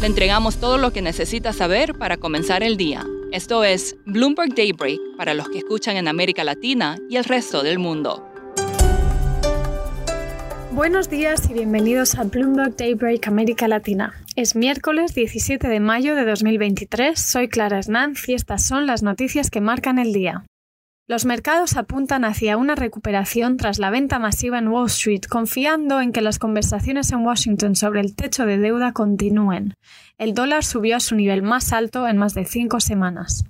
Le entregamos todo lo que necesita saber para comenzar el día. Esto es Bloomberg Daybreak para los que escuchan en América Latina y el resto del mundo. Buenos días y bienvenidos a Bloomberg Daybreak América Latina. Es miércoles 17 de mayo de 2023, soy Clara Hernanz y estas son las noticias que marcan el día. Los mercados apuntan hacia una recuperación tras la venta masiva en Wall Street, confiando en que las conversaciones en Washington sobre el techo de deuda continúen. El dólar subió a su nivel más alto en más de cinco semanas.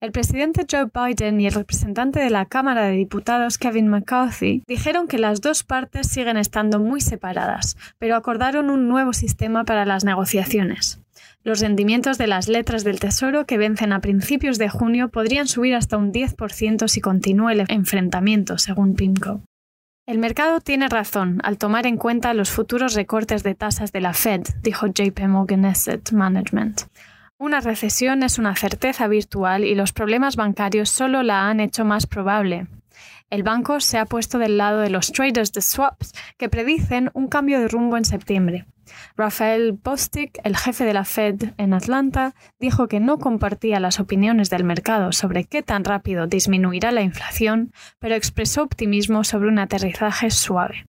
El presidente Joe Biden y el representante de la Cámara de Diputados Kevin McCarthy dijeron que las dos partes siguen estando muy separadas, pero acordaron un nuevo sistema para las negociaciones. Los rendimientos de las letras del Tesoro que vencen a principios de junio podrían subir hasta un 10% si continúa el enfrentamiento, según PIMCO. El mercado tiene razón al tomar en cuenta los futuros recortes de tasas de la Fed, dijo JP Morgan Asset Management. Una recesión es una certeza virtual y los problemas bancarios solo la han hecho más probable. El banco se ha puesto del lado de los traders de swaps que predicen un cambio de rumbo en septiembre. Rafael Bostic, el jefe de la Fed en Atlanta, dijo que no compartía las opiniones del mercado sobre qué tan rápido disminuirá la inflación, pero expresó optimismo sobre un aterrizaje suave.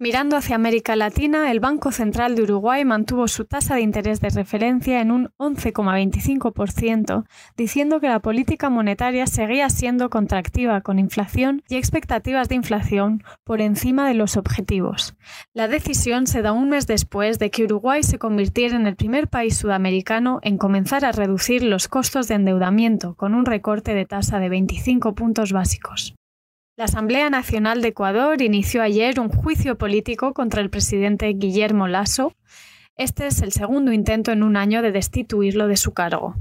Mirando hacia América Latina, el Banco Central de Uruguay mantuvo su tasa de interés de referencia en un 11,25%, diciendo que la política monetaria seguía siendo contractiva con inflación y expectativas de inflación por encima de los objetivos. La decisión se da un mes después de que Uruguay se convirtiera en el primer país sudamericano en comenzar a reducir los costos de endeudamiento con un recorte de tasa de 25 puntos básicos. La Asamblea Nacional de Ecuador inició ayer un juicio político contra el presidente Guillermo Lasso. Este es el segundo intento en un año de destituirlo de su cargo.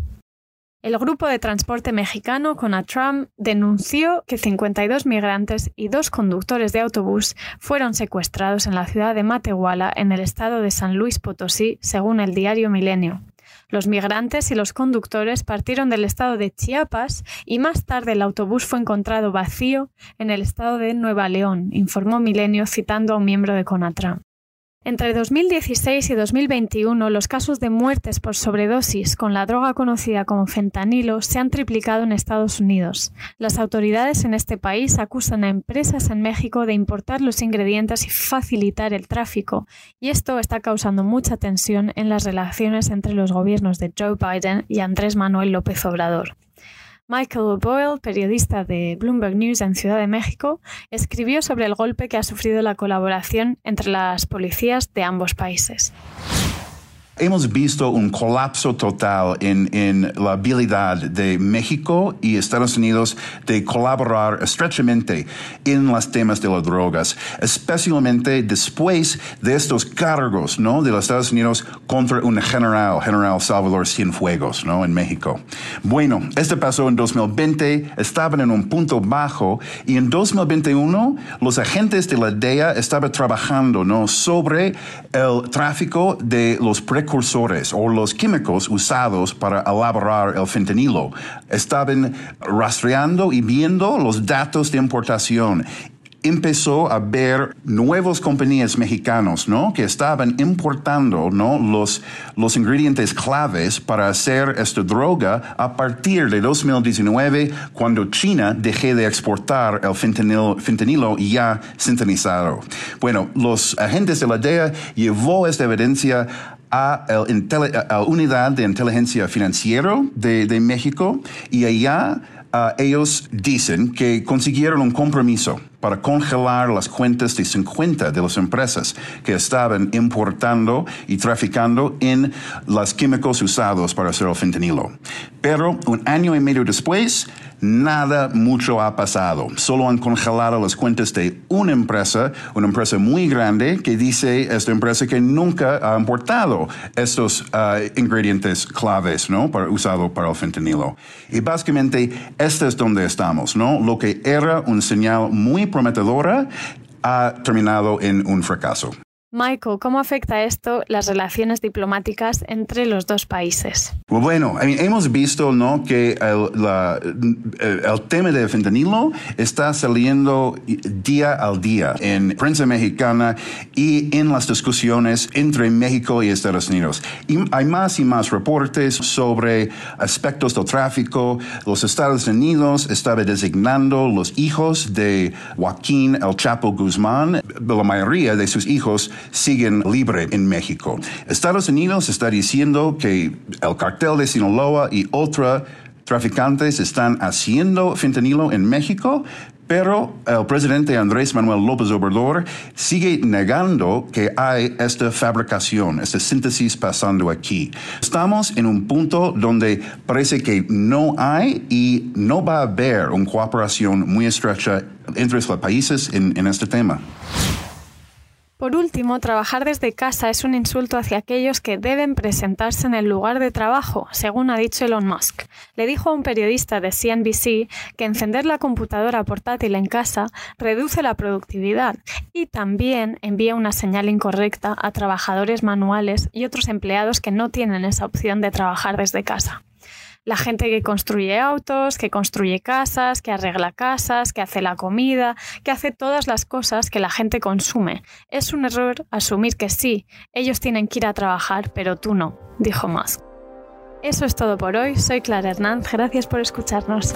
El grupo de transporte mexicano Conatram denunció que 52 migrantes y dos conductores de autobús fueron secuestrados en la ciudad de Matehuala, en el estado de San Luis Potosí, según el diario Milenio. Los migrantes y los conductores partieron del estado de Chiapas y más tarde el autobús fue encontrado vacío en el estado de Nueva León, informó Milenio citando a un miembro de Conatram. Entre 2016 y 2021, los casos de muertes por sobredosis con la droga conocida como fentanilo se han triplicado en Estados Unidos. Las autoridades en este país acusan a empresas en México de importar los ingredientes y facilitar el tráfico, y esto está causando mucha tensión en las relaciones entre los gobiernos de Joe Biden y Andrés Manuel López Obrador. Michael Boyle, periodista de Bloomberg News en Ciudad de México, escribió sobre el golpe que ha sufrido la colaboración entre las policías de ambos países. Hemos visto un colapso total en, en, la habilidad de México y Estados Unidos de colaborar estrechamente en los temas de las drogas, especialmente después de estos cargos ¿no? de los Estados Unidos contra un general, general Salvador Cienfuegos, ¿no? en México. Bueno, este pasó en 2020, estaban en un punto bajo y en 2021 los agentes de la DEA estaban trabajando ¿no? sobre el tráfico de los precursores precursores o los químicos usados para elaborar el fentanilo. Estaban rastreando y viendo los datos de importación empezó a ver nuevas compañías mexicanos, ¿no? Que estaban importando, ¿no? Los, los ingredientes claves para hacer esta droga a partir de 2019, cuando China dejó de exportar el fentanilo, fentanilo ya sintetizado. Bueno, los agentes de la DEA llevó esta evidencia a la unidad de inteligencia financiera de, México y allá uh, ellos dicen que consiguieron un compromiso para congelar las cuentas de 50 de las empresas que estaban importando y traficando en los químicos usados para hacer el fentanilo. Pero un año y medio después, nada mucho ha pasado. Solo han congelado las cuentas de una empresa, una empresa muy grande que dice esta empresa que nunca ha importado estos uh, ingredientes claves, ¿no? Para, usado para el fentanilo. Y básicamente, este es donde estamos, ¿no? Lo que era una señal muy prometedora ha terminado en un fracaso. Michael, ¿cómo afecta esto las relaciones diplomáticas entre los dos países? Bueno, hemos visto ¿no? que el, tema del fentanilo está saliendo día al día en prensa mexicana y en las discusiones entre México y Estados Unidos. Y hay más y más reportes sobre aspectos del tráfico. Los Estados Unidos estaban designando los hijos de Joaquín El Chapo Guzmán, la mayoría de sus hijos siguen libre en México. Estados Unidos está diciendo que el cartel de Sinaloa y otros traficantes están haciendo fentanilo en México, pero el presidente Andrés Manuel López Obrador sigue negando que hay esta fabricación, esta síntesis pasando aquí. Estamos en un punto donde parece que no hay y no va a haber una cooperación muy estrecha entre los países en, en este tema. Por último, trabajar desde casa es un insulto hacia aquellos que deben presentarse en el lugar de trabajo, según ha dicho Elon Musk. Le dijo a un periodista de CNBC que encender la computadora portátil en casa reduce la productividad y también envía una señal incorrecta a trabajadores manuales y otros empleados que no tienen esa opción de trabajar desde casa la gente que construye autos, que construye casas, que arregla casas, que hace la comida, que hace todas las cosas que la gente consume. Es un error asumir que sí, ellos tienen que ir a trabajar, pero tú no, dijo Musk. Eso es todo por hoy. Soy Clara Hernández. Gracias por escucharnos.